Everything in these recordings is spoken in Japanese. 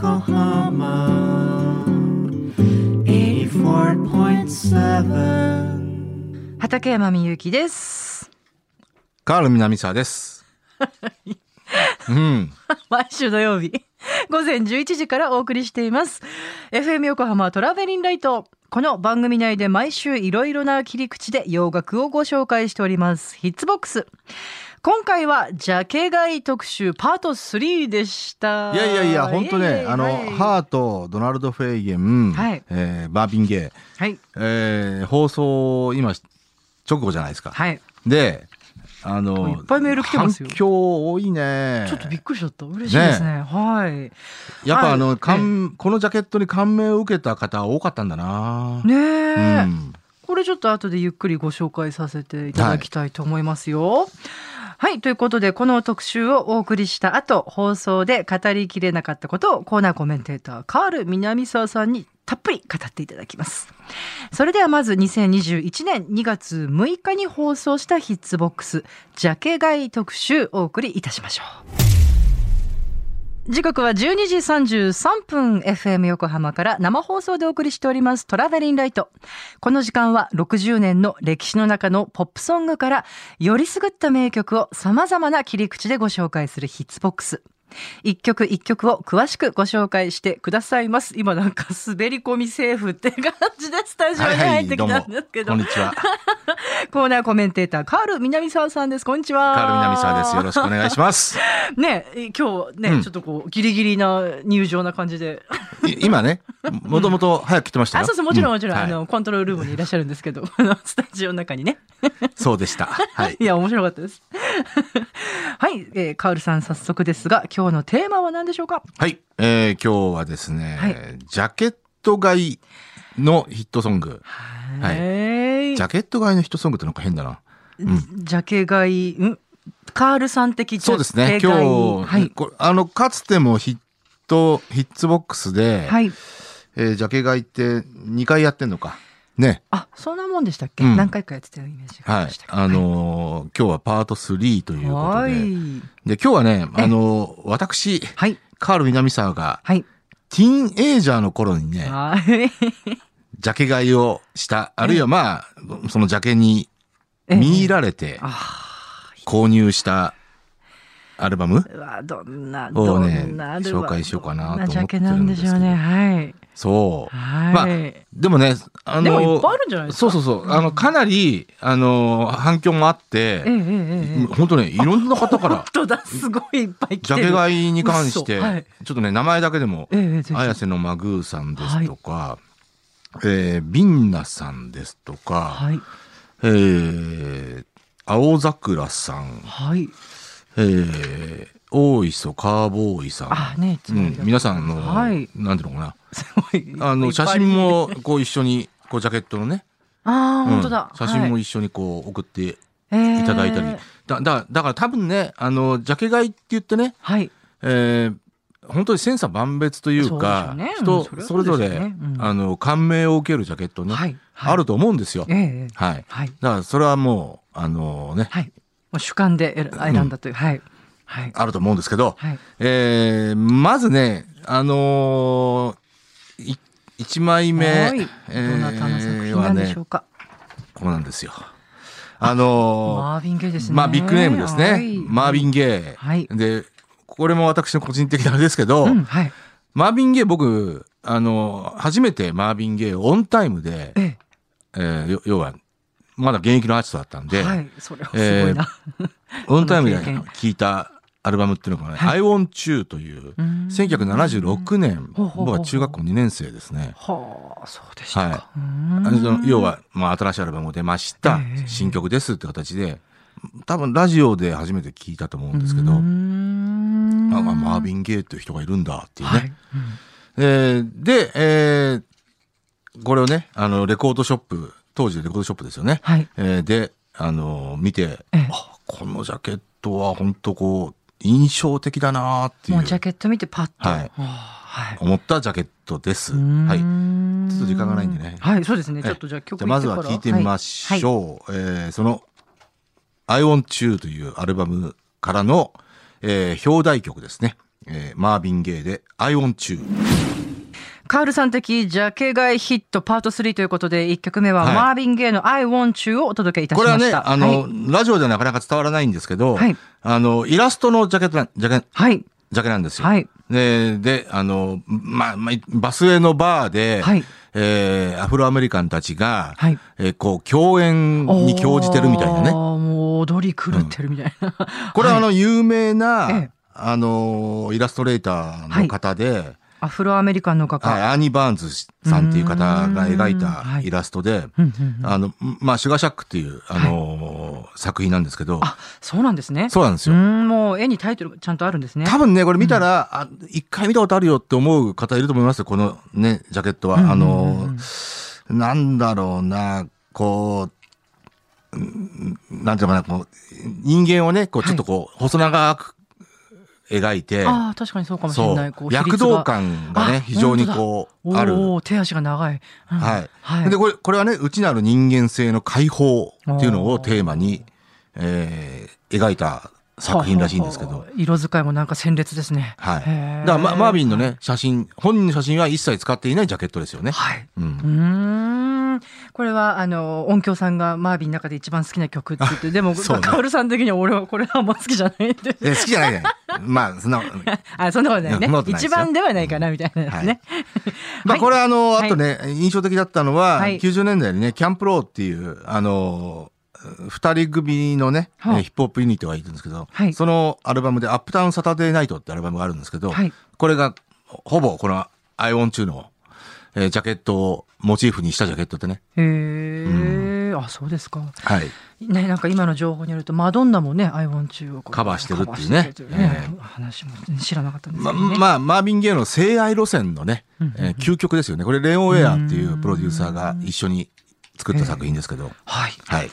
Yokohama 84.7畠山みゆきです。カール南沢です。うん。毎週土曜日、午前11時からお送りしています。FM 横浜トラベリンライト。この番組内で毎週いろいろな切り口で洋楽をご紹介しております。ヒッツボックス。今回はジャケ買い特集パート3でした。いやいやいや、本当ね、あの、イはいハート、ドナルド・フェイゲン、はいえーバービンゲイ、はい。えー放送、今、直後じゃないですか。はい。で、あいの、っぱいメール来てますよ反響多いね。ちょっとびっくりしちゃった。嬉しいですね。はい。はいやっぱあの、感このジャケットに感銘を受けた方多かったんだな。ねうえ。ん。これちょっと後でゆっくりご紹介させていただきたいと思いますよ。はい、はいということでこの特集をお送りした後放送で語りきれなかったことをコーナーコメンテーターカール南沢さんにたっぷり語っていただきます。それではまず2021年2月6日に放送したヒッツボックスジャケ買い特集お送りいたしましょう。時刻は12時33分 FM 横浜から生放送でお送りしておりますトラベリンライト。この時間は60年の歴史の中のポップソングからよりすぐった名曲を様々な切り口でご紹介するヒッツボックス。一曲一曲を詳しくご紹介してくださいます。今なんか滑り込みセーフって感じでスタジオに入ってきたんですけど、こんにちは。コーナーコメンテーターカール南沢さんです。こんにちは。カール南沢です。よろしくお願いします。ね、今日ね、うんちょっとこうギリギリな入場な感じで。い今ね、もともと早く来てましたよ。あ、そうそう、もちろんもちろん、うはいあの、コントロールルームにいらっしゃるんですけど、スタジオの中にね。そうでした。はいい。や、面白かったです。はい、えー、カールさん早速ですが、今日のテーマは何でしょうか？はい、えー今日はですね、はいジャケット買いのヒットソング。はいはいジャケット買いのヒットソングってなんか変だな。ジャケ買い、ん？カールさん的そうですね。今日、はい。これあの、かつてもヒット、ヒッツボックスで、はい。えージャケ買いって2回やってんのか。ね。あ、そんなもんでしたっけ、うん何回かやってたイメージがあはいりました。けど。あのー今日はパート3ということで。はい。で、今日はね、あのー私、はい。カール南沢が、はい。ティーンエイジャーの頃にね、はい。ジャケ買いをした、あるいはまあ、そのジャケにええ見入られてあ購入したアルバムーうわ、どんな、どをね紹介しようかなと思ってるんですけどどんなジャケなんでしょうね。はい。そう。はい。まあでもね、あのでもいっぱいあるんじゃないですか？そうそうそう。あの、かなり、あの、反響もあって、ええええええ本当ね、いろんな方から本、当だ、すごいいっぱい来てる。ジャケ買いに関して、嘘はいちょっとね、名前だけでも、ええええぜひ綾瀬のマグーさんですとか、えービンナさんですとか、はい。えー青桜さん、はい。えー大磯カーボーイさん。あ、ね、うん皆さんの、はい。なんていうのか。な。あの、写真も、こう一緒に、こうジャケットのね、ああ、うん本当だ。写真もはい一緒にこう送っていいただいたり。だ、だ、だから多分ね、あの、ジャケ買いって言ってね、はい。えー本当に千差万別というか、ね人うんそれぞれ、そうんあの、感銘を受けるジャケットね、はい。はいあると思うんですよ。ええええ。はい。はい。だからそれはもう、あのね、はい。もう主観で選選んだという。はい。はい。あると思うんですけど、はい。えーまずね、あのーい一枚目、はい。えどなたの作品なんでしょうか？こうなんですよ。あのマーヴィン・ゲイですーね。まあビッグネームですね。はいマービン・ゲイ、はいで、これも私の個人的なあれですけど、うん、はい。マービン・ゲイ僕、あのー初めてマービン・ゲイをオンタイムで、ええーよ要は、まだ現役のアーティストだったんえ。で、はい。それはすごいな。オンタイムでこの経験聴いたアルバムっていうのがね、はい I Want You という、うん1976年、僕は中学校2年生ですね。はあ、そうでしたか。はい要は、まあ、新しいアルバムも出ましたええ。新曲ですって形で、多分ラジオで初めて聞いたと思うんですけど、うあんまあマービン・ゲイっていう人がいるんだっていうね。はい。うんえーで、えーこれをね、あの、レコードショップ、当時のレコードショップですよね。はい。えーで、あの、見て、ええあ、このジャケットは本当こう、印象的だなっていうもうジャケット見てパッと。はいあはい。思ったジャケットです。はい。ちょっと時間がないんでねはい、そうですね。ええちょっとじゃあ曲じゃあまずは聞いてみましょう。えーその、I Want You というアルバムからの、えー表題曲ですね。えーマービン・ゲイで I want you。カールさん的ジャケ買いヒットパート3ということで、1曲目ははいマービン・ゲイの I want you をお届けいたしこれはね、ました。あの、はい。ラジオではなかなか伝わらないんですけど、はいあの、イラストのジャケットな、ジャケ、はい。ジャケなんですよ。はい。で、で、あの、まあ、まあ、バスへのバーで、はいえーアフロアメリカンたちが、はいえーこう、共演に興じてるみたいなね。もう踊り狂ってるみたいな。これはあの、有名な、ええあの、イラストレーターの方で、アフロアメリカンの画家。はい、アーニー・バーンズさんっていう方が描いうたイラストで、あの、まあ、シュガーシャックっていう、あの作品なんですけど、あ、そうなんですね。そうなんですよ。うん、もう絵にタイトルちゃんとあるんですね。多分ね、これ見たら、あ一回見たことあるよって思う方いると思いますよ、このね、ジャケットは。あの、なんだろうな、こう、うんなんていうのかな、こう、人間をね、こう、ちょっとこう、細長く描いて、ああ、確かにそうかもしれそない。こう、躍動感感がね、非常にこう、ある。手足が長い。うんはい。はい。で、これ、これはね、内なる人間性の解放っていうのをテーマに、えー描いた作品らしいんですけど色使いもなんか鮮烈ですね。はい。だから、ま、マービンのね、写真、本人の写真は一切使っていないジャケットですよね。はい。うん。これは、あの、音響さんがマービンの中で一番好きな曲って言って、でも、カオルさん的には俺はこれはあんま好きじゃないんで。え、好きじゃないね。まあ、そんな、あ、そんなことないね一よ。番ではないかな、みたいなですね。まあ、これ、れあの、はい。あとね、印象的だったのは、はい。90年代にね、 Camp Lo っていう、あの、二人組のね、ヒップホップユニットがいるんですけど、はい。そのアルバムで、 Uptown Saturday Night ってアルバムがあるんですけど、はい。これが、ほぼこの、アイオン中の、えージャケットをモチーフにしたジャケットでね。へえ、あ、そうですか。はい。ね、なんか今の情報によると、マドンナもね、アイオン中をカバーしてるっていうねカバー話も知らなかったんですま、けどね。まあ、マービン・ゲイの性愛路線のね、うんうんうんえー究極ですよね。これ、レオン・ウェアっていうプロデューサーが一緒に作った作品ですけど、はい。はい。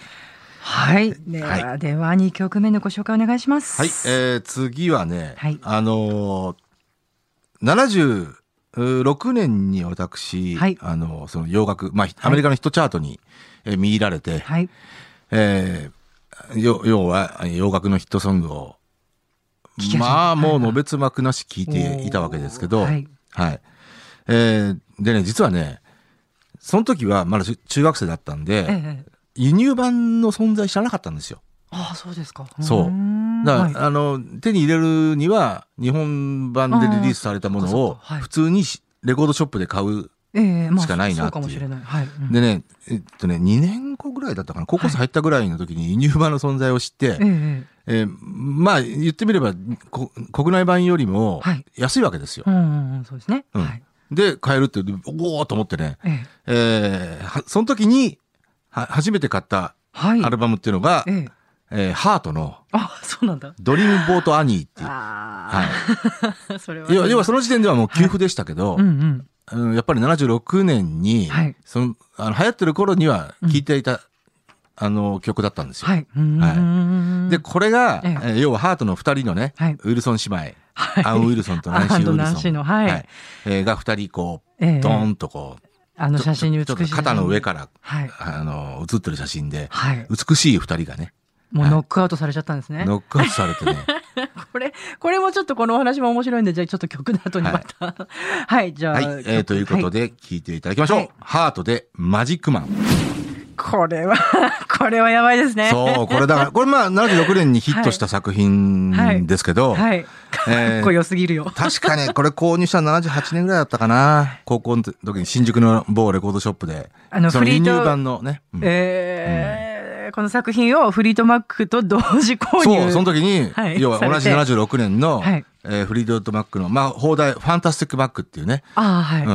はい。では、はでは2曲目のご紹介お願いします。はい、えー、次はね、はいあのー、76年に私、はいあのーその洋楽、まあ、アメリカのヒットチャートに、えー見入られて、はい。えー、よ要は洋楽のヒットソングをまあもうはいのべつ幕なし聞いていたわけですけど、おーははいい。えーでね、実はね、その時はまだ中中学生だったんで、ええ。輸入版の存在知らなかったんですよ。ああ、そうですか。そうだから、はいあの、手に入れるには、日本版でリリースされたものを普通にしレコードショップで買う。しかないなっていうでね、えっとね、2年後ぐらいだったかな、高校生入ったぐらいの時に輸入版の存在を知って、えええーまあ言ってみればこ国内版よりもはい安いわけですよ。うんうんうん、そうですね。うんはい。で、買えるって、おおと思ってね、ええその時には初めて買ったはい。アルバムっていうのが、えええーハートのあ、そうなんだ。ドリームボートアニーっていう。あはあ。それは。い。要は要はその時点ではもう給付でしたけど、うんうん。うんやっぱり76年に、はいそのあの流行ってる頃には聴いていた、あの曲だったんですよ。はい。うーんで、これが、えええー要はハートの二人のね、はいウィルソン姉妹、はいアン・ウィルソンと ナンシー・ウィルソン。アンとナンシーのはいえーが二人こう、ええドーンとこう、あの写真に美しい肩の上から、はい。あの、写ってる写真で、はい。美しい二人がね、もうノックアウトされちゃったんですね。ノックアウトされてね、これ、これもちょっとこのお話も面白いんで、じゃあちょっと曲の後にまた。はい、じゃあ。はい、えーということで。で、聴いていただきましょう。はいハートでマジックマン。これは、これはやばいですね。そう、これだから、これまあ76年にヒットした作品ですけど、はい。かえーっこよすぎるよ。確かね、これ購入したの78年ぐらいだったかな。高校の時に新宿の某レコードショップで。あのそのフリート輸入版のね。うんえーこの作品をフリートマックと同時購入。そう、その時に、はい要は同じされて76年の、はいえーフリードットマックの、まあ、放題、ファンタスティックバックっていうね、ああ、はい。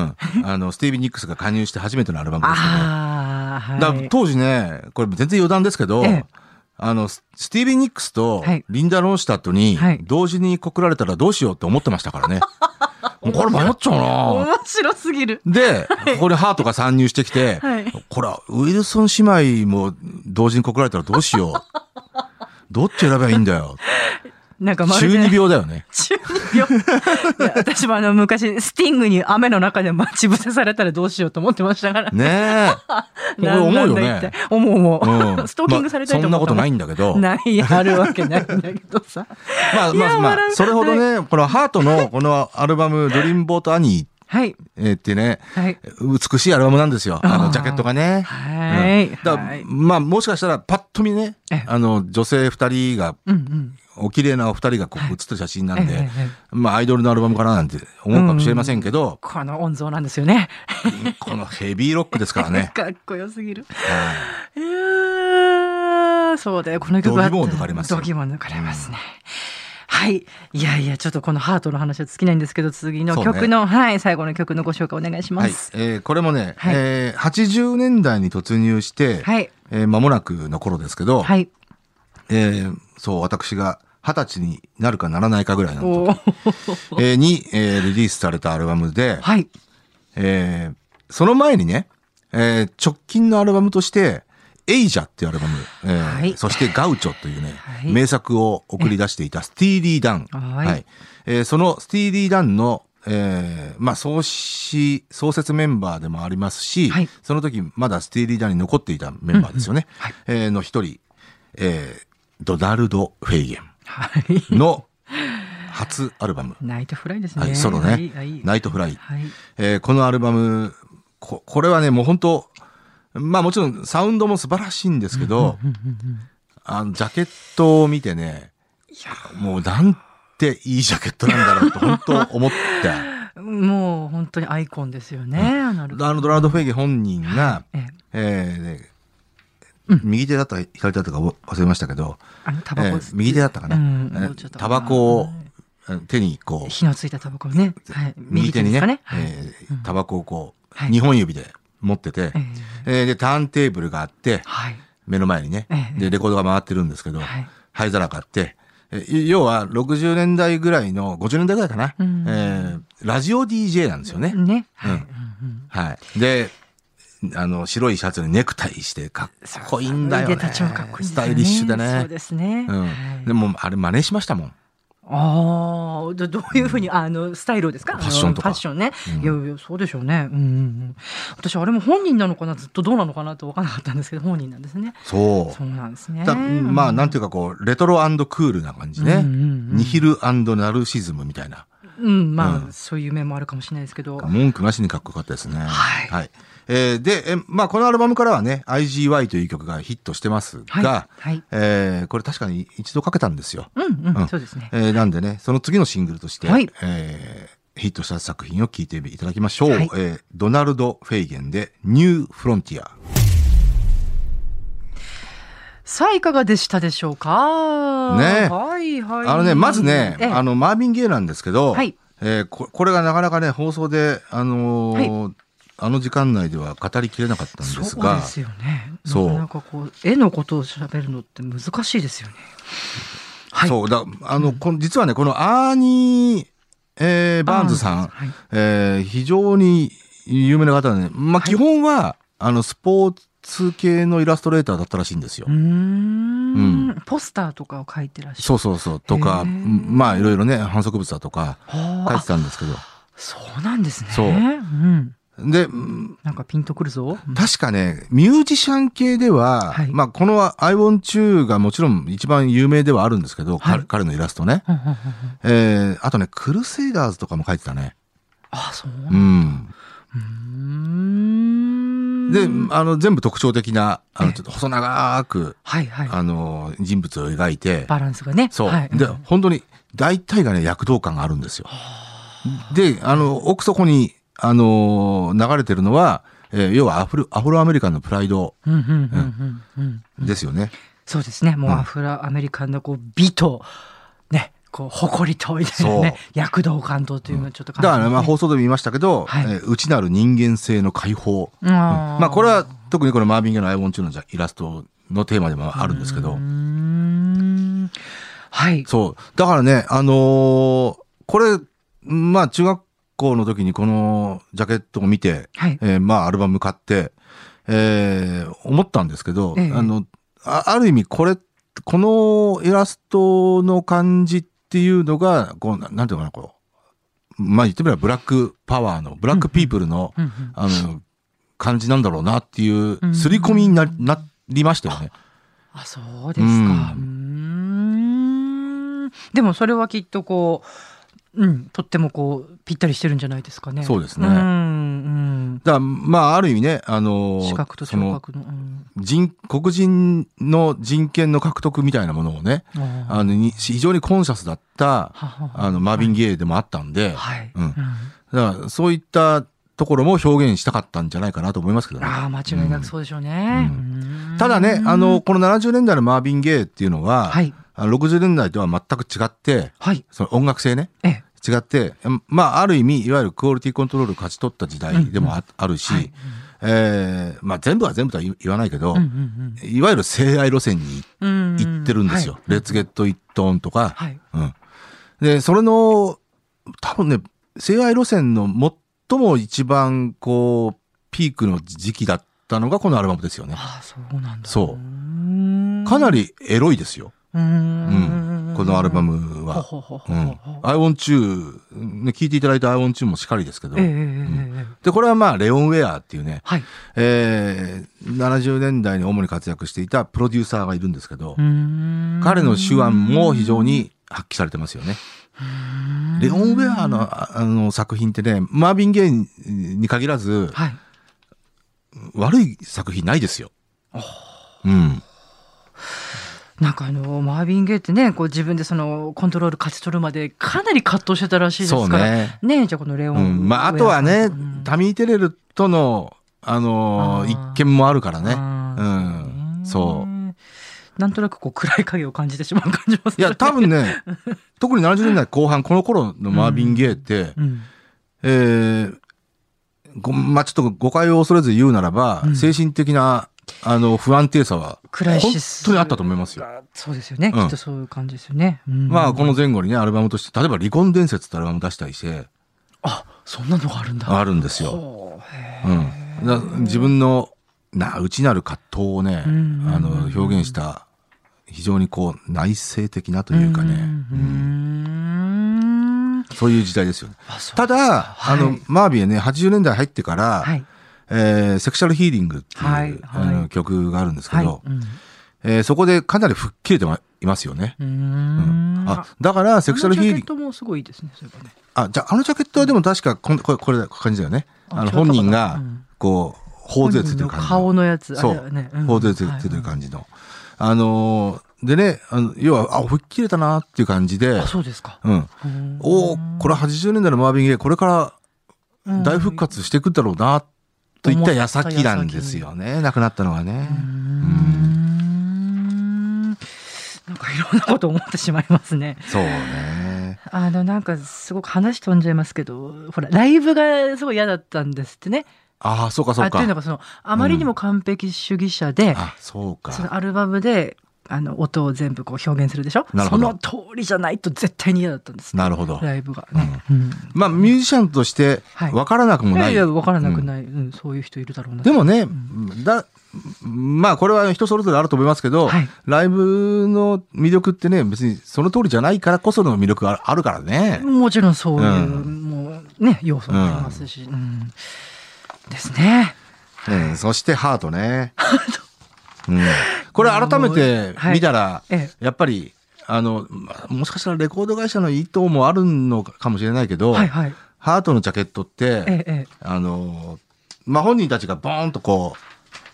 うん。あの、スティービー・ニックスが加入して初めてのアルバムですけど、ああ、はい。だ当時ね、これ全然余談ですけど、ええあの、ススティービー・ニックスとはいリンダ・ロンシュタットにはい同時に告られたらどうしようって思ってましたからね。これ迷っちゃうな面白すぎる。で、ここにハートが参入してきて、はいこれはウィルソン姉妹も同時に告られたらどうしよう。どっち選べばいいんだよ。なんかまるで。中二病だよね。中二病。いや私もあの昔、スティングに雨の中で待ち伏せされたらどうしようと思ってましたから。ねえ。こ思うよね。思う思う。うん ストーキングされたいと思ったまあそんなことないんだけど。ない、あるわけないんだけどさ。まあまあまあそれほどね、このハートのこのアルバム、ドリームボートアニはい。ーってね、はい。美しいアルバムなんですよ。あの、ジャケットがね。はいうんだはいまあ、もしかしたら、パッと見ねええ、あの、女性二人が、うんうん。お綺麗なお二人がこはいう写った写真なんでえええ、えまあ、アイドルのアルバムかななんて思うかもしれませんけど、この音像なんですよね。このヘビーロックですからね。かっこよすぎる。はいそうだよ、この曲は。度肝を抜かれますよ度肝を抜かれますね。はい。いやいや、ちょっとこのハートの話は尽きないんですけど、次の曲の、はい、最後の曲のご紹介お願いしまはいす。。えーこれもね、はいえー80年代に突入して、はい。えー間もなくの頃ですけど、はい。えーそう、私が二十歳になるかならないかぐらいのお時、ーえーに、えーリリースされたアルバムで、はい。えーその前にね、えー直近のアルバムとして、エイジャっていうアルバム、えーはいそしてガウチョというね、はい名作を送り出していたスティーリー・ダン。はいえーそのスティーリー・ダンの、えーまあ、創始、創設メンバーでもありますし、はいその時まだスティーリー・ダンに残っていたメンバーですよね。はいえーの一人、えードナルド・フェイゲはい。ンの初アルバム。ナイトフライですね。はい、ソロね、はいはいナイトフライ。はい。えーこのアルバム、ここれはね、もう本当まあもちろんサウンドも素晴らしいんですけど、あの、ジャケットを見てね、もうなんていいジャケットなんだろうと本当思って。もう本当にアイコンですよね。なるほどあのドナルド・フェイゲ本人が、ええ。えーね右手だったか左手だったか忘れましたけど、あのタバコえー右手だったかな、タバコをえー手にこう、火のついたタバコをね。はい。右手にね、タバコをこう、はい。2本指で持ってて、えええーで、ターンテーブルがあって、はい。目の前にね、ええで、レコードが回ってるんですけど、はい灰皿があって、え要は60年代ぐらいの、50年代ぐらいかな、うんえーラジオ DJ なんですよね。ね。はい。うんはい。で、あの、白いシャツにネクタイしてかっこいいんだよね。いねスタイリッシュでね。そうですね。うん。はいでも、あれ真似しましたもん。ああ、ど どういうふうに、あの、スタイルですか？ファッションとかファッションね。うんいやいや、そうでしょうね。うんうんうん。私、あれも本人なのかな？ずっとどうなのかなと分からなかったんですけど、本人なんですね。そう。そうなんですね。だまあ、なんていいうかこう、レトロクールな感じね。ニヒルナルシズムみたいな。うん、まあ、うんそういう面もあるかもしれないですけど。文句なしにかっこよかったですね。はいえーで、えまあ、このアルバムからはね、IGY という曲がヒットしてますはい。が、はい。えーこれ確かに一度かけたんですよ。うんうん、うんそうですね。えーなんでね、その次のシングルとして、はいえーヒットした作品を聴いていただきましょう。はいえードナルド・フェイゲンで、ニュー・フロンティア。さあ、いかがでしたでしょうか？ねはいはい。あのね、まずね、ええあの、マービン・ゲイなんですけど、はいえーここれがなかなかね、放送で、あのーあの時間内では語りきれなかったんですが、そうですよね。そうなかこう、絵のことを喋るのって難しいですよね。はい。そう、だ、あの、この実はね、このアーニー、えーバーンズさん、はいえー非常に有名な方でね、まあ、はい基本は、あの、スポーツ系のイラストレーターだったらしいんですよ。うーんうポスターとかを描いてらっしゃる。そうそうそう。とか、まあ、いろいろね、反則物だとか、はあ書いてたんですけど。そうなんですね。そううん。で、うんなんかピンとくるぞ。うん確かね、ミュージシャン系では、はいまあ、この I want to がもちろん一番有名ではあるんですけど、はい彼彼のイラストね。えー、あとね、クルセイダーズとかも書いてたね。あ、そううなんん。うーん。で、あの、全部特徴的な、あの、ええちょっと細長く、はいはい。あの、人物を描いて、バランスがね。そう。はい、で、本当に、大体がね、躍動感があるんですよ。で、あの、奥底に、あの、流れてるのは、えー要はアフロ、アフロアメリカンのプライドうんうんうんうんうん。ですよね。そうですね。もううんアフロアメリカンのこう美と、ね、こう誇りとみたいなね、躍動感とというのをちょっと感じますね、だからね、まあ放送でも言いましたけど、はいえー内なる人間性の解放。あーまあこれは特にこのマービンゲのアイボンチューのイラストのテーマでもあるんですけどうー、んはい。そう。だからね、あのーこれ、まあ中学校の時にこのジャケットを見て、はい。えーまあアルバム買って、えー思ったんですけど、ええあの、あある意味これ、このイラストの感じっっていうのが、こう、ななんていうのかな、こう、まあ言ってみればブラックパワーの、ブラックピープルの、うんうんあの、感じなんだろうなっていうう、ん刷り込みにななりましたよね。あ、そうですか。うーん。でもそれはきっとこう、うん、とってもこう、ぴったりしてるんじゃないですかね。そうですねうん、うん。だまあ、ある意味ね、あの、視覚と聴覚の。うん人、黒人の人権の獲得みたいなものをね、ああの、に非常にコンシャスだった、あの、マービン・ゲイでもあったんで、はい。うんだから、そういったところも表現したかったんじゃないかなと思いますけどね。ああ、間違いなくそうでしょうね。うんただね、あの、、この70年代のマービン・ゲイっていうのは、はい。あの60年代とは全く違って、はい。その音楽性ね、ええ。違って、まあ、ある意味、いわゆるクオリティコントロールを勝ち取った時代でもあ,、あるし、はいえーまあ、全部は全部とは言言わないけど、うんうんいわゆる性愛路線にうん。行ってるんですよ。はいレッツゲット・イット・オンとか、はい。うん。で、それの、多分ね、性愛路線の最も一番、こう、ピークの時期だったのがこのアルバムですよね。ああ、そうなんだ。そううかなりエロいですよ。うーん。このアルバムは。ほほほほうん。I want you、ね、聞いていただいた I want you もしかりですけど。ええええええで、これはまあ、レオン・ウェアっていうね、はい。えー、70年代に主に活躍していたプロデューサーがいるんですけど、うーん彼の手腕も非常に発揮されてますよね。レオン・ウェアのああの作品ってね、マービン・ゲイに限らず、はい。悪い作品ないですよ。うん。なんかあの、マービン・ゲイってね、こう自分でそのコントロール勝ち取るまでかなり葛藤してたらしいですから。ね。ねじゃあこのレオン。うん。まあ、あとはねうん、タミー・テレルとの、あのー一見もあるからね。うん。そう。ねなんとなくこう暗い影を感じてしまう感じもする。いや、多分ね、特に70年代後半、この頃のマービン・ゲイって、うん。えーごまあ、ちょっと誤解を恐れず言うならば、うん精神的な、あの、不安定さは。本当にあったと思いますよ。そうですよね。うんきっとそういう感じですよね。うんまあ、この前後にね、アルバムとして、例えば、離婚伝説ってアルバム出したりして、あ、そんなのがあるんだ。あるんですよ。ほうん。だ自分の、な、内なる葛藤をね、うんあの、表現した、非常にこう、内省的なというかね、うんうんそういう時代ですよね。ただ、はいあの、マービーはね、80年代入ってから、はい。えーセクシャルヒーリングっていう、はいはい曲があるんですけはい。ど、うんえーそこでかなり吹っ切れていますよね。うんん。あ、だから、セクシャルヒーリング、あのジャケットもすごいいいですね、そういえばね。あ、じゃあ、あのジャケットはでも確かこん、これ、これ、感じだよね。あの、本人がうん、こう、頬杖ついてる感じの。顔のやつ、そうね。ん頬杖ついてる感じの。あのーでね、あの、要は、あ、吹っ切れたなっていう感じであ、、そうですか。うん。おおこれ80年代のマービン・ゲイ、これから大復活。活していくんだろうな、といった矢先なんですよね。亡くなったのはね。うーんなんかいろんなこと思ってしまいますね。そうね。あのなんかすごく話飛んじゃいますけど、ほらライブがすごい嫌だったんですってね。ああ、そうかそうか。あっていうのがそのあまりにも完璧主義者で、あ、そうか。そのアルバムであの音を全部こう表現するでしょ？その通りじゃないと絶対に嫌だったんです。なるほど。ライブがね。うんまあ、ミュージシャンとしてはい分からなくもない。いやいや分からなくない、うんそういう人いるだろうな。でもね、だ、まあ、これは人それぞれあると思いますけど、はいライブの魅力ってね、別にその通りじゃないからこその魅力があるからね。もちろんそういう、うんもうね要素もありますし、うんですね。うん、そしてハートね。うん、これ改めて見たら、ええ。やっぱり、あの、まあもしかしたらレコード会社の意図もあるのかもしれないけど、はいはい。ハートのジャケットって、えええあの、まあ、本人たちがボーンとこ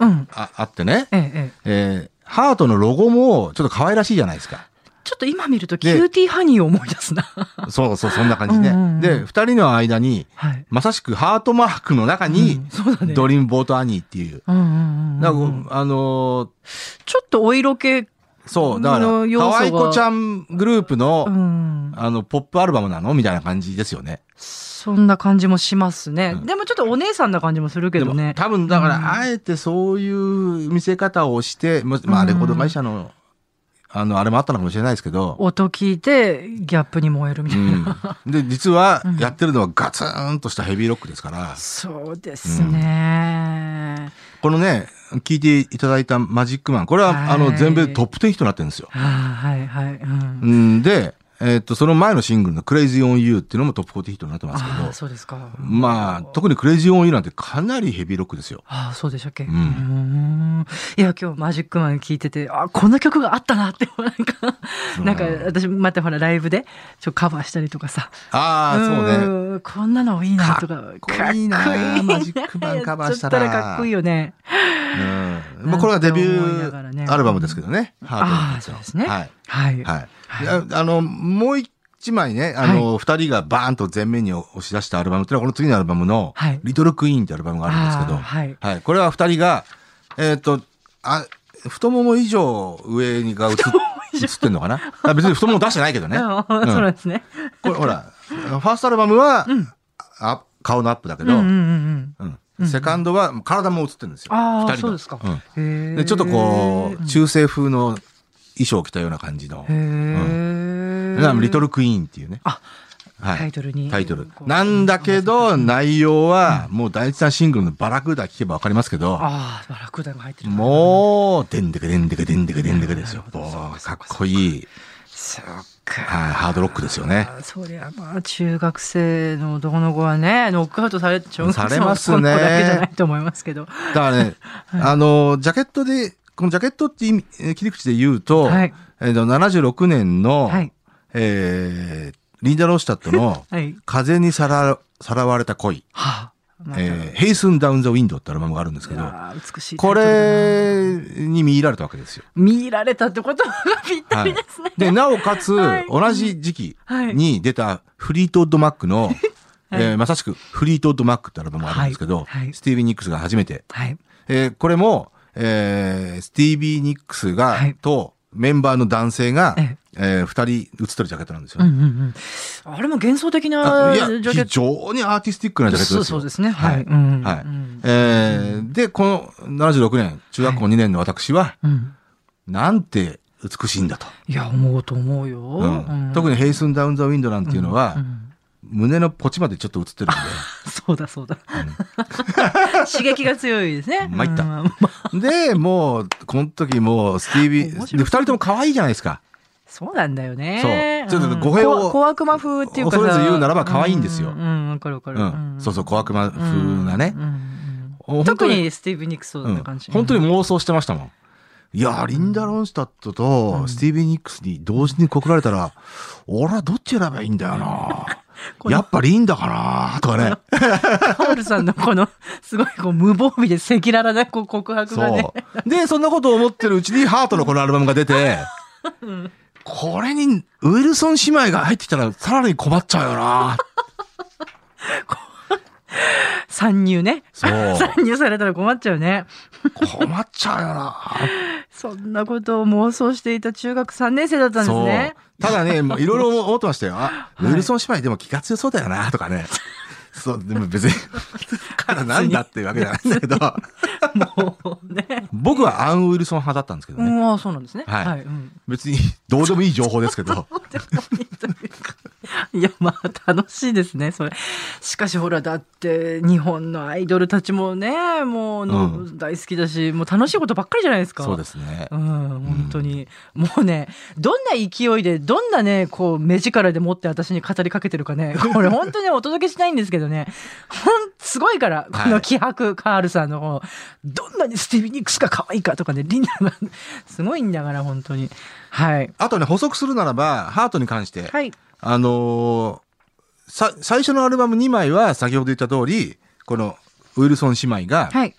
う、えうん。ああってね、ええええ。えーハートのロゴもちょっと可愛らしいじゃないですか。ちょっと今見るとキューティーハニーを思い出すな。そうそう、そんな感じね。うんうんうんで、二人の間に、はい。まさしくハートマークの中にうん、ね。ドリームボート・アニーっていう。うんうんうんあのーちょっとお色気、そう、だから、の要素が可愛い子ちゃんグループの、うん、あの、ポップアルバムなの？みたいな感じですよね。そんな感じもしますね、うんでもちょっとお姉さんな感じもするけどね。多分だかうんら、あえてそういう見せ方をして、ままあ、うんレコード会社の、あの、あれもあったのかもしれないですけど、音聞いてギャップに燃えるみたいな。うん。で、実はうん、やってるのはガツンとしたヘビーロックですから、そうですね。このね、聞いていただいたマジックマン、これは、はいあの、全米でトップ10ヒットになってるんですよ。はいはい。うんうんで、えっ、と、その前のシングルの Crazy on You っていうのもトップ40ヒットになってますけど、そうですか。まあ、特に Crazy on You なんてかなりヘビーロックですよ。ああ、そうでしたっけ？んんいや、今日マジックマン聞いてて、あ、こんな曲があったなって、なんか、なんか、私、またほら、ライブで、ちょっとカバーしたりとかさ。ああ、そうね。ね。こんなのいいなとか。かっこいいなマジックマンカバーしたら らかっこいいよね。うん。まあ、これがデビューアルバムですけどね。ハートのああ、そうですね。はい。はい。はい。であの、もう一枚ね、あの、二、人がバーンと前面に押し出したアルバムっていうのは、この次のアルバムの、はい。リトルクイーンってアルバムがあるんですけど、はい。はい。これは二人が、えっ、と、あ、太もも以上上にが映ってんのかな？あ別に太もも出してないけどね。そうですね。これほら、ファーストアルバムは、あ顔のアップだけど、うんセカンドは体も映ってるんですよ。ああ、そうですか。うん。でちょっとこう、中世風の衣装を着たような感じの。へえ。なリトルクイーンっていうね。あ、はいタイトルにタイトルなんだけど、内容は、もう第一弾シングルのバラクーダ聞けばわかりますけど、ああ、バラクダが入ってる。もう、でんでけでんでけでんでけでんでけですよ。もうかっこいい、そっか。はい、ハードロックですよね。あそりゃまあ中学生の男の子はねノックアウトされ小学生のされますねだけじゃないと思いますけどだからね、あの、ジャケットで、このジャケットって意味えー切り口で言うと、はい。えーと76年の、はい。えーリンダ・ローシュタットのはい。風にさらさらわれた恋、はあ。えー、ヘイスン・ダウン・ザ・ウィンドってアルバムがあるんですけど、あー美しいこれに見入られたわけですよ。見入られたってことがぴったりですね、で、なおかつ、はい。同じ時期はい。に出たフリートウッド・マックの、えーまさしくフリートウッド・マックってアルバムがあるんですけど、はい。はい。スティービー・ニックスが初めて、はい。えーこれも、えースティービー・ニックスが、はい。とメンバーの男性が、ええ。ー二人写ってるジャケットなんですよ。うんうんうん。あれも幻想的なジャケット。常にアーティスティックなジャケットですよ。そうですねはい。はい。うんはいうん。えーで、この76年、中学校2年の私は、うん。なんて美しいんだと。いや思うと思うよ、うん。特にヘイスン・ダウン・ザ・ウィンドなんていうのは、うん胸のポチまでちょっと映ってるん そうだそうだ。刺激が強いですね。参ったうんで。で、もう、この時もう、スティービー、二人とも可愛いじゃないですか。そうなんだよね。そうちょっとん語弊を小小悪魔風っていうかさ。恐れず言うならば可愛いんですようん、うんわかるわかる。うん。そうそう、小悪魔風なね特にスティーブ・ニックスそうんな感じ。本当に妄想してましたもん。いや、リンダ・ロンスタットとスティービー・ニックスに同時に告られたら、俺はどっち選べばいいんだよな。やっぱリンダかなとかね。カールさんのこの、すごいこう無防備で赤裸々なこう告白がね。で、そんなことを思ってるうちに、ハートのこのアルバムが出て、これにウィルソン姉妹が入ってきたらさらに困っちゃうよな。参入ね。そう。参入されたら困っちゃうね。困っちゃうよな。そんなことを妄想していた中学3年生だったんですね。。ただね、もういろいろ思ってましたよ。あ、いウィルソン姉妹でも気が強そうだよな、とかね。そう、でも別に、からなんだっていうわけじゃないんだけど、もうね。僕はアン・ウィルソン派だったんですけどね。うん、そうなんですね。はいうん別に、どうでもいい情報ですけど。いや、まあ、楽しいですね、それ。しかし、ほら、だって、日本のアイドルたちもね、もうの、う大好きだし、もう楽しいことばっかりじゃないですか。そうですねう。ん、本当に。もうね、どんな勢いで、どんなね、こう、目力でもって私に語りかけてるかね、これ本当にお届けしたいんですけどね、ほん、すごいから、この気迫、カールさんの方、どんなにスティービー・ニックスが可愛いかとかね、リンダが、すごいんだから、本当に。はい。あとね、補足するならば、ハートに関して、はい。あのーさ、最初のアルバム2枚は先ほど言った通り、このウィルソン姉妹がはい。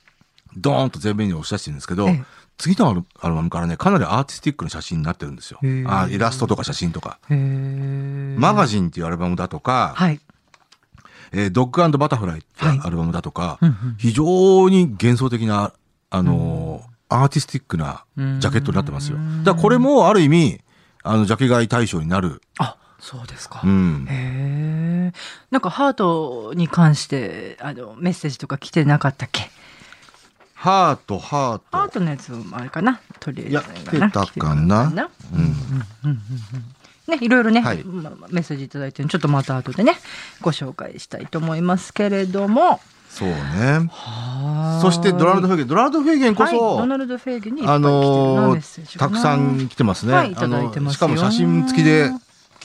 ドーンと前面に押し出してるんですけど、ええ次のアルバムからね、かなりアーティスティックな写真になってるんですよ。あイラストとか写真とか。マガジンっていうアルバムだとか、はい。えードッグバタフライっていうアルバムだとか、うんうん非常に幻想的な、あのーアーティスティックなジャケットになってますよ。うんだからこれもある意味、あの、ジャケ買い対象になる。あ、そうですか。うん。へえ。なんかハートに関してあのメッセージとか来てなかったっけ？ハート、ハート。ハートのやつもあれかな？とりあえずいや来てたかな来てたかな？うん。ね、いろいろね、はいまメッセージいただいてちょっとまた後でねご紹介したいと思いますけれども。そうね。そしてドナルド・フェーゲン。ドナルド・フェーゲンこはい、そ、ドナルド・フェーゲンにいっぱいあ来てるなのたくさん来てますね。はいいただいてますしかも写真付きで来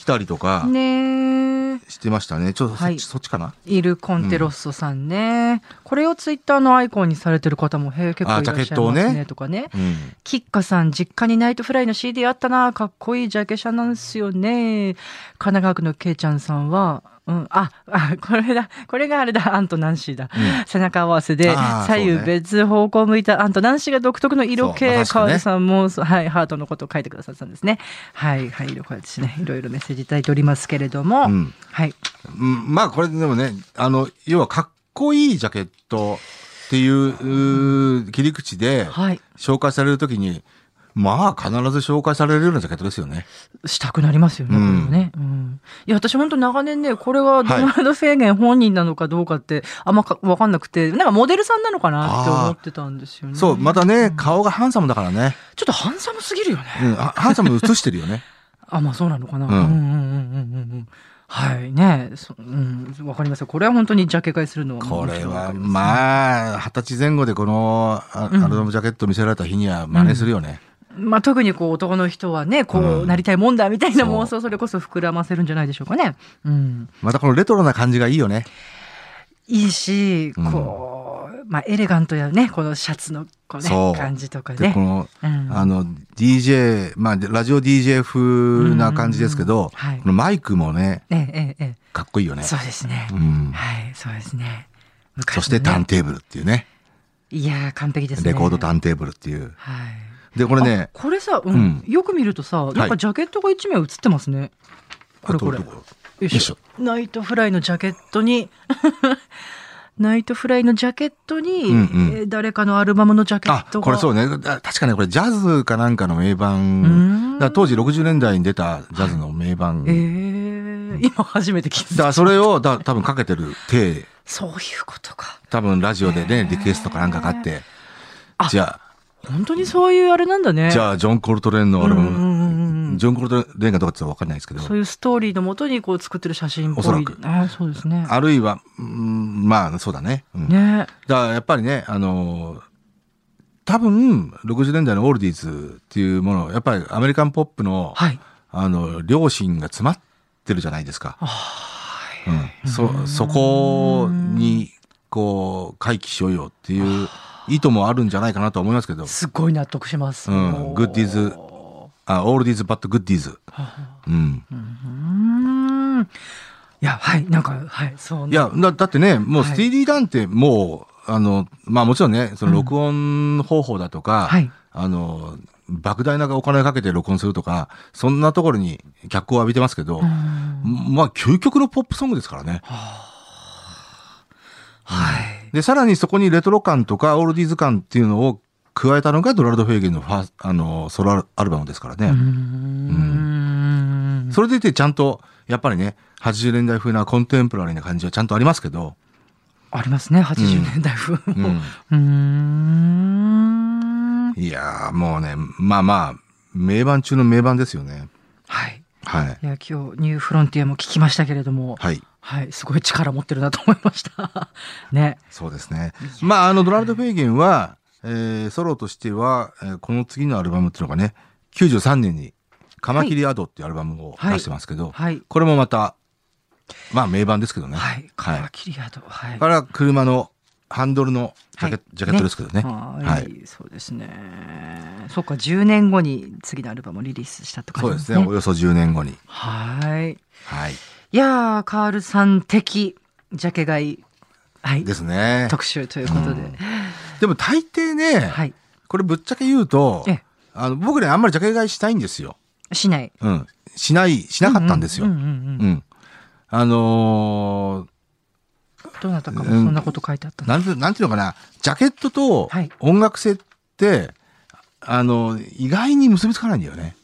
たりとかねえしてましたね。ちょっとそっち,、はい。そっちかな。イル・コンテロッソさんね、これをツイッターのアイコンにされてる方もへえ結構いらっしゃいますねねとかねうん。キッカさん、実家にナイトフライの CD あったな。かっこいいジャケ写なんですよね。神奈川区のケイちゃんさんは、うん、あ、あ、これだ。これがあれだ。アンとナンシーだ。背中合わせで左右別方向を向いたアンとナンシーが独特の色系。ね川田さんも、はい、ハートのことを書いてくださったんですね。はい、はい、こうやってですね、いろいろメッセージいただいておりますけれども、うんはい。うんまあこれでもね、あの、要はかっこいいジャケットっていう切り口ではい。紹介されるときに、まあ必ず紹介されるようなジャケットですよね。したくなりますよね、うんね。うん。いや、私本当長年ね、これはドはいナルド・フェーゲン本人なのかどうかって、あんまかわかんなくて、なんかモデルさんなのかなって思ってたんですよね。そう、またね、顔がハンサムだからね。ちょっとハンサムすぎるよね。うん、ハハンサム映してるよね。あ、まあそうなのかな。ううんん、うん、うん、うん、うんうん。はい、ねそうん、わかりますよ。これは本当にジャケ買いするのは。これは、あ。まあ、二十歳前後でこのあアうんルバムジャケット見せられた日には真似するよね。まあ特にこう男の人はね、こううんなりたいもんだみたいな妄想それこそ膨らませるんじゃないでしょうかね。うん。またこのレトロな感じがいいよね。いいし、うんこう、まあ、エレガントやね、このシャツのこうね、感じとかで、こね。の、うんあの、DJ、まあ、ラジオ DJ 風な感じですけど、うんはいこのマイクもね、ええ、ええ、えかっこいいよえ。ね。そうですね。うん。はい、そうですね。そしてターンンテーブルっていうね。いやー、完璧ですね。レコードターンテーブルっていう。はい。で、これねあ、これさ、うん、うんよく見るとさ、なんかジャケットが一枚写ってますね。これこれ。あよどいしょ。ナイトフライのジャケットに、ナイトフライのジャケットに、うんうんえー誰かのアルバムのジャケあットが。、これそうね。あ確かね、これジャズかなんかの名盤。当時60年代に出たジャズの名盤。ええ今初めて聞いた。だそれをだ多分かけてる体、そういうことか。多分ラジオでね、リクエストかなんかがあって、あじゃ本当にそういうあれなんだね。あ、じゃあ、ジョン・コルトレーンのアルバうんうんうんうんム、ジョン・コルトレーンがどうかってわかんないですけど、そういうストーリーのもとにこう作ってる写真っぽい。おそらくあそうですね。あるいは、うんまあ、そうだね。うんねだからやっぱりね、あのー多分、60年代のオールディーズっていうもの、やっぱりアメリカンポップの、はい。あの、良心が詰まってるじゃないですか。はい。うん。そ、そこに、こう、回帰しようよっていう意図もあるんじゃないかなと思いますけど、すごい納得します。うんグッディーズあ、 Oldies But Goodies。うん。うーん。いや、はい。なんか、はい。そう。いや、だだってね、もうはいスティーディー・ダンってもう、あの、まあもちろんね、その録音方法だとか、はいあの、莫大なお金をかけて録音するとか、そんなところに脚光を浴びてますけど、うんまあ究極のポップソングですからね。はい。で、さらにそこにレトロ感とかオールディーズ感っていうのを加えたのがドナルド・フェーゲンのファあの、ソロアルバムですからね。うーん。それでいてちゃんと、やっぱりね、80年代風なコンテンポラリーな感じはちゃんとありますけど、ありますね。80年代風うも。ん。うーん。いやーもうね、まあまあ、名盤中の名盤ですよね。はい。はい。いや、今日、ニューフロンティアも聞きましたけれども、はい。はい。すごい力持ってるなと思いました。ね。そうですね。まあ、あの、ドナルド・フェーゲンは、えーソロとしては、えーこの次のアルバムっていうのがね、93年に、カマキリアドっていうアルバムを出してますけど、はい。これもまた、まあ名盤ですけどね。はい。カはいマキリアド。はい。から車のハンドルのジャケ,、はいジャケットですけどね。はい、はいそうですね。そっか、10年後に次のアルバムをリリースしたとか、そうですね。およそ10年後に。はい。はい。いやー、カールさん的ジャケ買い、はい、ですね。特集ということで。でも大抵ね、はい。これぶっちゃけ言うとええ、あの僕ね、あんまりジャケ買いしたいんですよ。しない。うん。しない、しなかったんですよ。うんんううんうんうんあのどなたかもうんそんなこと書いてあったなんて、なんていうのかな、ジャケットとはい音楽性って、あの、意外に結びつかないんだよね。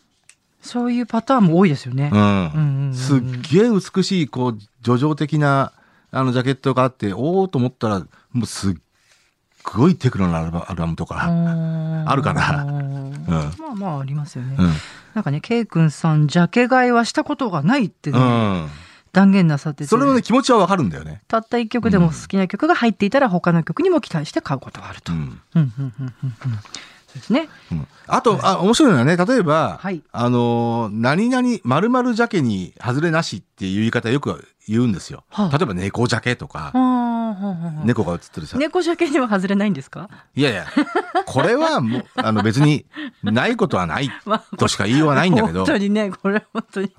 そういうパターンも多いですよね。ううんうんうんん。すっげえ美しい、こう、叙情的な、あの、ジャケットがあって、おおと思ったら、もうすっごいテクノのアルバムとか。ああるかなまあまあありますよね。うん。なんかね、ケイ君さん、ジャケ買いはしたことがないってね、うん。断言なさってて、それのね、気持ちはわかるんだよね。たった一曲でも好きな曲が入っていたら他の曲にも期待して買うことがあると。うん。うんうんうんうんうんそうですね。うんあと、あ、面白いのはね、例えば、はいあのー、何々、〇〇ジャケに外れなしっていう言い方よく言うんですよ。はあ例えば猫ジャケとか猫が写ってるさ。猫ジャケには外れないんですか？いやいや、これはもう、あの別に、ないことはない まあとしか言いようがないんだけど本、当にね、これ本当に。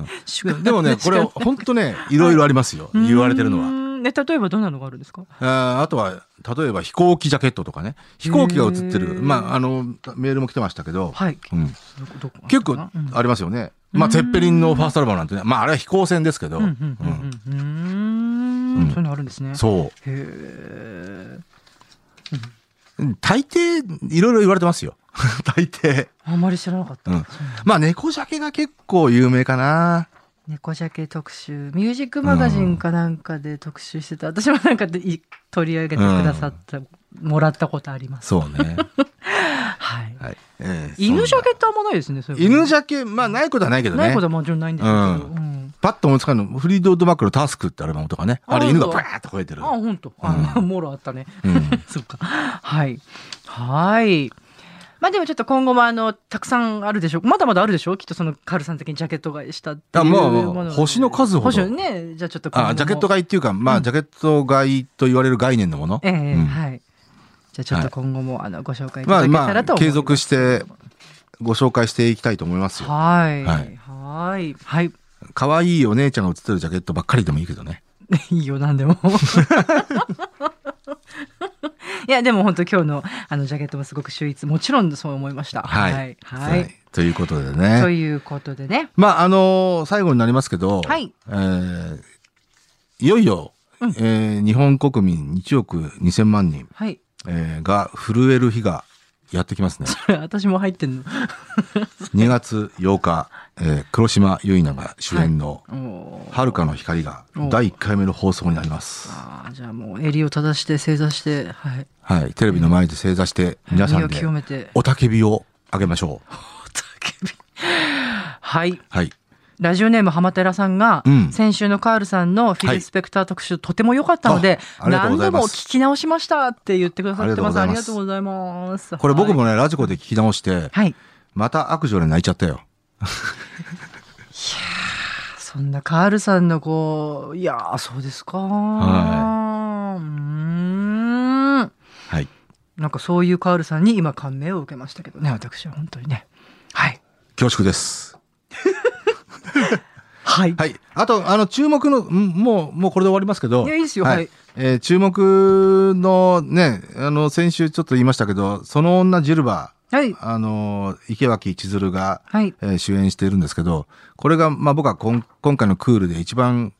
でもね、これ本当ね、いろいろありますよ。言われてるのは。は。ね、例えばどんなのがあるんですか？あとは、例えば飛行機ジャケットとかね。飛行機が写ってへる。ーまあ、あの、メールも来てましたけど、はい。結構うんありますよね。まあ、ゼッペリンのファーストアルバムなんてね、まあ、あれは飛行船ですけど、うんうんうんうんうーんそういうのあるんですね。そう。へえ。大抵、いろいろ言われてますよ。大抵。あんまり知らなかった。うん。まあ、猫ジャケが結構有名かな。猫ジャケ特集、ミュージックマガジンかなんかで特集してた。私もなんかでい取り上げてくださった、もらったことあります。そうね。はい。はい。ええ犬ジャそんケってあんまないですね、そうな犬ャジャケ、まあ、ないことはないけどね。ないことはもちろんないんですけど。うんうんパッと思いつかんの、フリードードマックのタスクってアルバムとかね。あれ犬がバーッと吠えてるあ、。本当。あ、もろあったね。うん そっか。はい。はい。まあでもちょっと今後もあの、たくさんあるでしょう。まだまだあるでしょう？きっとそのカールさん的にジャケット買いしたっていうあもの星の数ほど星ね。じゃあちょっとあ、ジャケット買いっていうか、まあ、ジャケット買いと言われる概念のもの？ええうんはい。じゃあちょっと今後もあのご紹介いたまあだけたまあ、らと思います。継続してご紹介していきたいと思いますよ。はい。ははいい。はい。可愛いお姉ちゃんが写ってるジャケットばっかりでもいいけどね。いいよ、なんでも。いや、でも本当今日のあのジャケットもすごく秀逸。もちろんそう思いました。はい。はい。はいということでとね。いうことでね。まあ、あのー最後になりますけど、はいえーいよいよ、えー日本国民1億2000万人、はい。えーが震える日がやってきますね。それ私も入ってんの？2月8日、えー黒島結菜が主演のおー「遥かの光」がお第1回目の放送になります。あーじゃあもう襟を正して正座して、はい。はい。テレビの前で正座して、皆さんで。おたけびをあげましょう。はい。はい。ラジオネーム浜寺さんが、うん先週のカールさんのフィル・スペクター特集、とても良かったので、何度も聞き直しましたって言ってくださってます。ありがとうございます。これ僕もはい。ね、ラジコで聞き直して、はい。また悪女で泣いちゃったよ。そんなカールさんのこう、いやー、そうですか。はうーん。はい。なんかそういうカールさんに今感銘を受けましたけどね、私は本当にね。はい。恐縮です。はい。はい。あと、あの、注目の、んもう、もうこれで終わりますけど。いやいいですよはいえー注目のね、あの、先週ちょっと言いましたけど、その女ジルバはい。あの、池脇千鶴が、はい。えー主演しているんですけど、これが、まあ僕はこん今回のクールで一番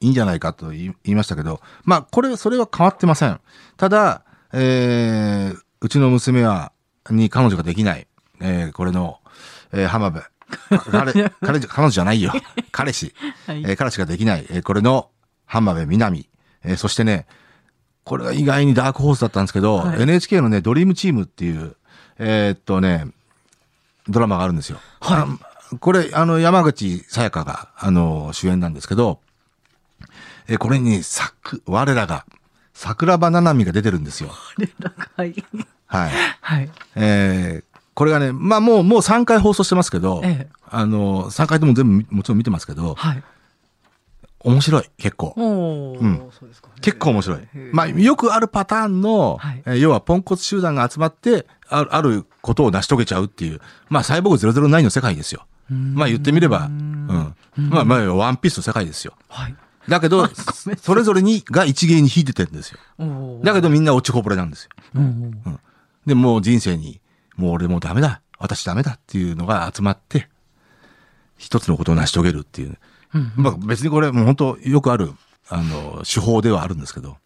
いいんじゃないかと言い言いましたけど、まあこれ、それは変わってません。ただ、えーうちの娘は、に彼女ができない、えーこれの、えー浜辺。彼、彼女、彼女じゃないよ。彼氏。はいえー彼氏ができない、えーこれの浜辺美波。えーそしてね、これが意外にダークホースだったんですけど、はい NHK のね、ドリームチームっていう、えーっとね、ドラマがあるんですよ。あこれ、あの、山口さやかが、あの、主演なんですけど、えーこれに、さく、我らが、桜庭ななみが出てるんですよ。はい。はい。はい。えーこれがね、まあもう、もう3回放送してますけど、ええあの、3回とも全部もちろん見てますけど、はい。面白い、結構。うんそうですか。結構面白いまあ、よくあるパターンの、はいえー要はポンコツ集団が集まって、あるあることを成し遂げちゃうっていう、まあ、サイボーグ009の世界ですよ。まあ、言ってみれば、うん。まあ、まあ、ワンピースの世界ですよ。はい。だけど、それぞれに、が一芸に引いててるんですよ。だけどみんな落ちこぼれなんですよ。うんうん。で、もう人生に、もう俺もうダメだ。私ダメだっていうのが集まって、一つのことを成し遂げるっていう。うんまあ別にこれもう本当よくある、あの、手法ではあるんですけど。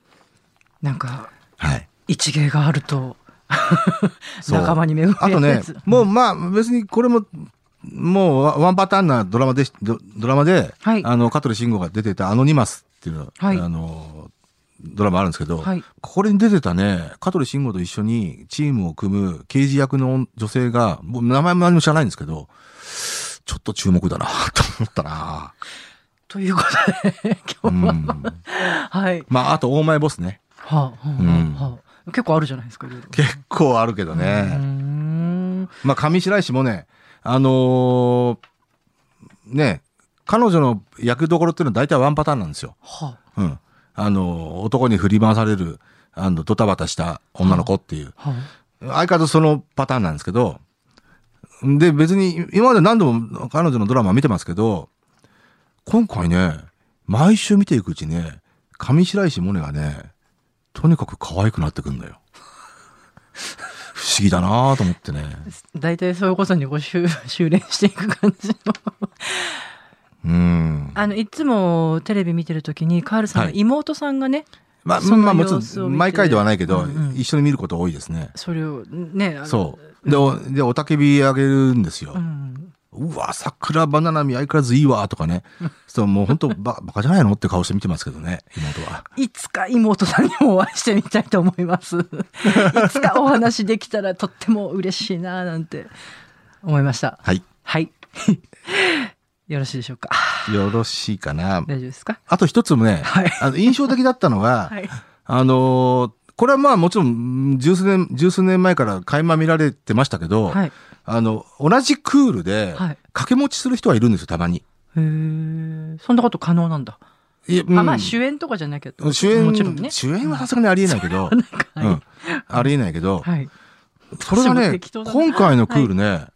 なんか、はい。一芸があると、仲間に恵まあとねれるやつ、もうまあ別にこれも、もうワワンパターンなドラマでドラマで、はいあの、香取慎吾が出てたアノニマスっていうの、はいあの、ドラマあるんですけど、はいこれに出てたね、香取慎吾と一緒にチームを組む刑事役の女性が、もう名前も何も知らないんですけど、ちょっと注目だな、と思ったな。ということで、う 今日は、ん。はい。まあ、あと、オーマイボスね。はあ、はあうんはあ、結構あるじゃないですか。結構あるけどね。んまあ、上白石もね、あのーね、彼女の役どころっていうのは大体ワンパターンなんですよ。はうん。あのー男に振り回される、あの、ドタバタした女の子っていう。あ、は相変わらずそのパターンなんですけど、で、別に今まで何度も彼女のドラマ見てますけど、今回ね、毎週見ていくうちね、上白石萌音がね、とにかく可愛くなってくんだよ。不思議だなと思ってね。大体そういうことにこう修 修練していく感じの。うん。あの、いつもテレビ見てるときに、カールさんの妹さんがね、まあ、そのまあもちろん、毎回ではないけど、うんうん一緒に見ること多いですね。それをね、そう。で、おで、おたけびあげるんですよ。うん。うわ、桜バナナミ相変わらずいいわ、とかね。そう、もう本当ババカじゃないのって顔して見てますけどね、妹は。いつか妹さんにもお会いしてみたいと思います。いつかお話できたらとっても嬉しいななんて思いました。はい。はい。よろしいでしょうか？よろしいかな。大丈夫ですか？あと一つもね、はいあの印象的だったのが、はい。あのーこれはまあもちろん、十数年、十数年前から垣間見られてましたけど、はい。あの、同じクールで、はい掛け持ちする人はいるんですよ、たまに。へえ。そんなこと可能なんだ。いやうんあ、まあ主演とかじゃなきゃ主演、もちろんね。主演はさすがにありえないけど。うん、ありえないけど、はい。それがね今回のクールね、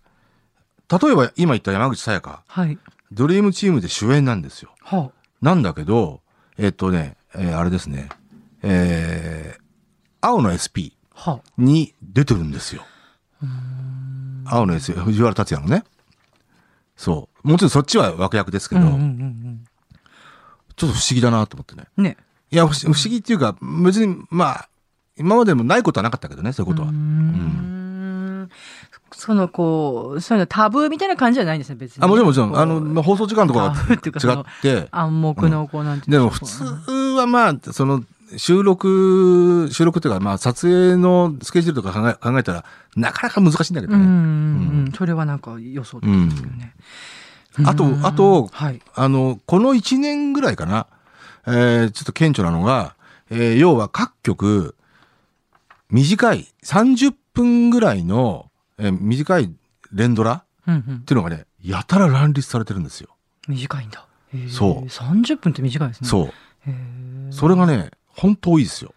例えば今言った山口さやか、はい。ドリームチームで主演なんですよ。はなんだけど、えっとね、えーあれですね、えー、青の SP あ。はに出てるんですよ。青の SP、藤原竜也のね。そう。もちろんそっちは脇役ですけあ。ど、うんうんうんちょっと不思議だなと思ってね。うん。ね。いや、不思不思議っていうか、別に、まあ、今までもないことはなかったけどね、そういうことは。うーんそのこう、そういうのタブーみたいな感じじゃないんですね、別に。あ、もちろんもちろん、あの、まあ放送時間とかタブーってって、暗黙のこうなんていうんでも普通はまあ、その、収録、収録っていうか、まあ、撮影のスケジュールとか考え考えたら、なかなか難しいんだけどね。うんうんうん。それはなんか予想できますよね。あとうんあとはい。あの、この1年ぐらいかな、えーちょっと顕著なのが、えー要は各局、短い、30分ぐらいの、えー短い連ドラ？うんうんっていうのがね、やたら乱立されてるんですよ。短いんだ。そう30分って短いですね。そう。それがね、本当多いですよ。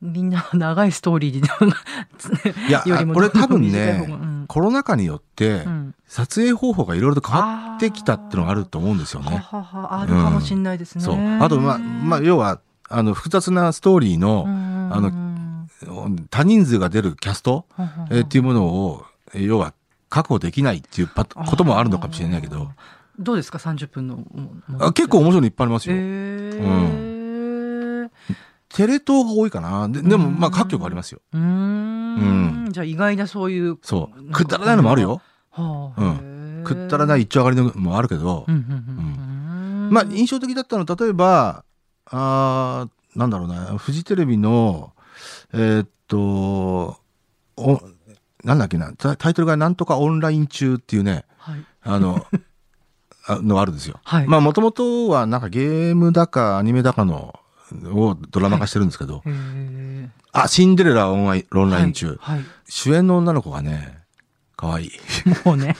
みんな長いストーリーで、いや、これ多分ねうん、コロナ禍によってう、ん撮影方法がいろいろと変わってきたっていうのがあると思うんですよはね。ははあるかもしれないですね。そう。あと、まあ、まあ、要は、あの、複雑なストーリーの、ああの多人数が出るキャスト、えーっていうものを、えー要は確保できないっていうパこともあるのかもしれないけど、。どうですか ?30 分のあ結構面白いのいっぱいありますよ。へーテレ東が多いかな。ででも、まあ、各局ありますよ。うーん。じゃあ意外なそういう。そう。くだらないのもあるよ。はあ。うんくったらない一丁上がりのもあるけどう、んうんうんうん。まあ、印象的だったのは、例えば、あーなんだろうな、フジテレビの、えーっと、お、なんだっけな、タタイトルがなんとかオンライン中っていうね、はい。あの、あのがあるんですよ。はい。まあ、もともとはなんかゲームだかアニメだかの、をドラマ化してるんですけど、へーあ、シンデレラオンライン中、はい。主演の女の子がね、可愛い。もうね。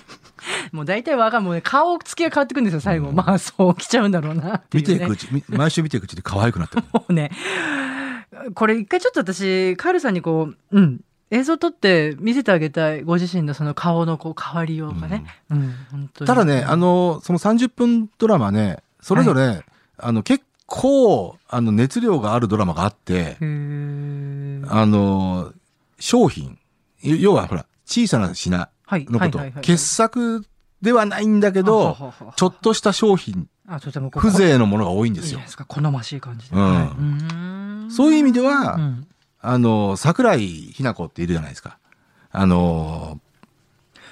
もう大体わかんもうね、顔つきが変わってくるんですよ、最後。まあ、そう来ちゃうんだろうなっていう、ね。見ていくうち、み毎週見ていくうちで可愛くなってる。もうね、これ一回ちょっと私、カールさんにこう、うん、映像撮って見せてあげたい、ご自身のその顔のこう変わりようがね。うん、本当に。ただね、あの、その30分ドラマね、それぞれ、あの、結構、あの、熱量があるドラマがあって、あの、商品、要はほら、小さな品はい、のこと。はいはいはい、傑作ではないんだけど、ちょっとした商品、風情のものが多いんですよ。いい。ですか、好ましい感じで。うん。はいうそういう意味ではうんあの、桜井日奈子っているじゃないですか。あの、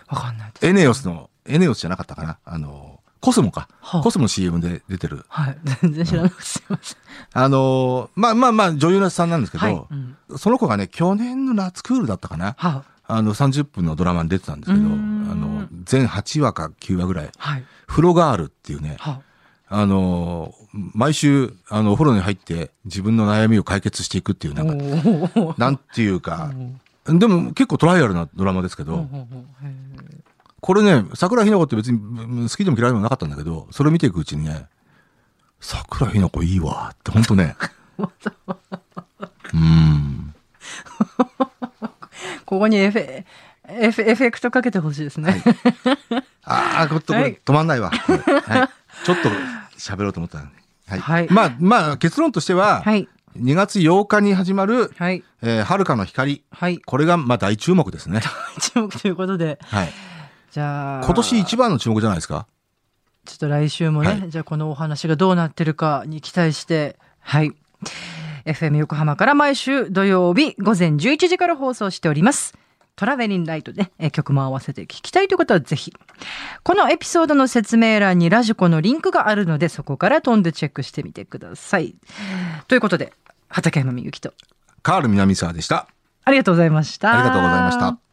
わかんないです。エネオスの、エネオスじゃなかったかな。あの、コスモか。はあコスモの CM で出てる。はい、全然知らなくてすいません。あの、まあまあまあ、女優さんなんですけど、はい。うんその子がね、去年の夏クールだったかな。はあの、30分のドラマに出てたんですけど、あの、全8話か9話ぐらい、はい。風呂ガールっていうね、はあの、毎週、あの、お風呂に入って自分の悩みを解決していくっていう、なんか、なんていうか、でも結構トライアルなドラマですけど、これね、桜ひな子って別にうん好きでも嫌いでもなかったんだけど、それを見ていくうちにね、桜ひな子いいわって、ほんとね。うん。ここにエフェエフエフェクトかけてほしいですね。ああ、これはい止まんないわ。はい、ちょっと喋ろうと思ったのに。はい。はいまあ、まあ、結論としては、はい。2月8日に始まる、はい。えー、遥かの光。はい。これが、まあ、大注目ですね。注目ということで、はい。じゃあ。今年一番の注目じゃないですか？ちょっと来週もね、はいじゃあこのお話がどうなってるかに期待して、はい。FM 横浜から毎週土曜日午前11時から放送しております。トラベリンライトで、え曲も合わせて聞きたいという方はぜひ。このエピソードの説明欄にラジコのリンクがあるので、そこから飛んでチェックしてみてください。ということで、畠山みゆきと、カール南沢でした。ありがとうございました。ありがとうございました。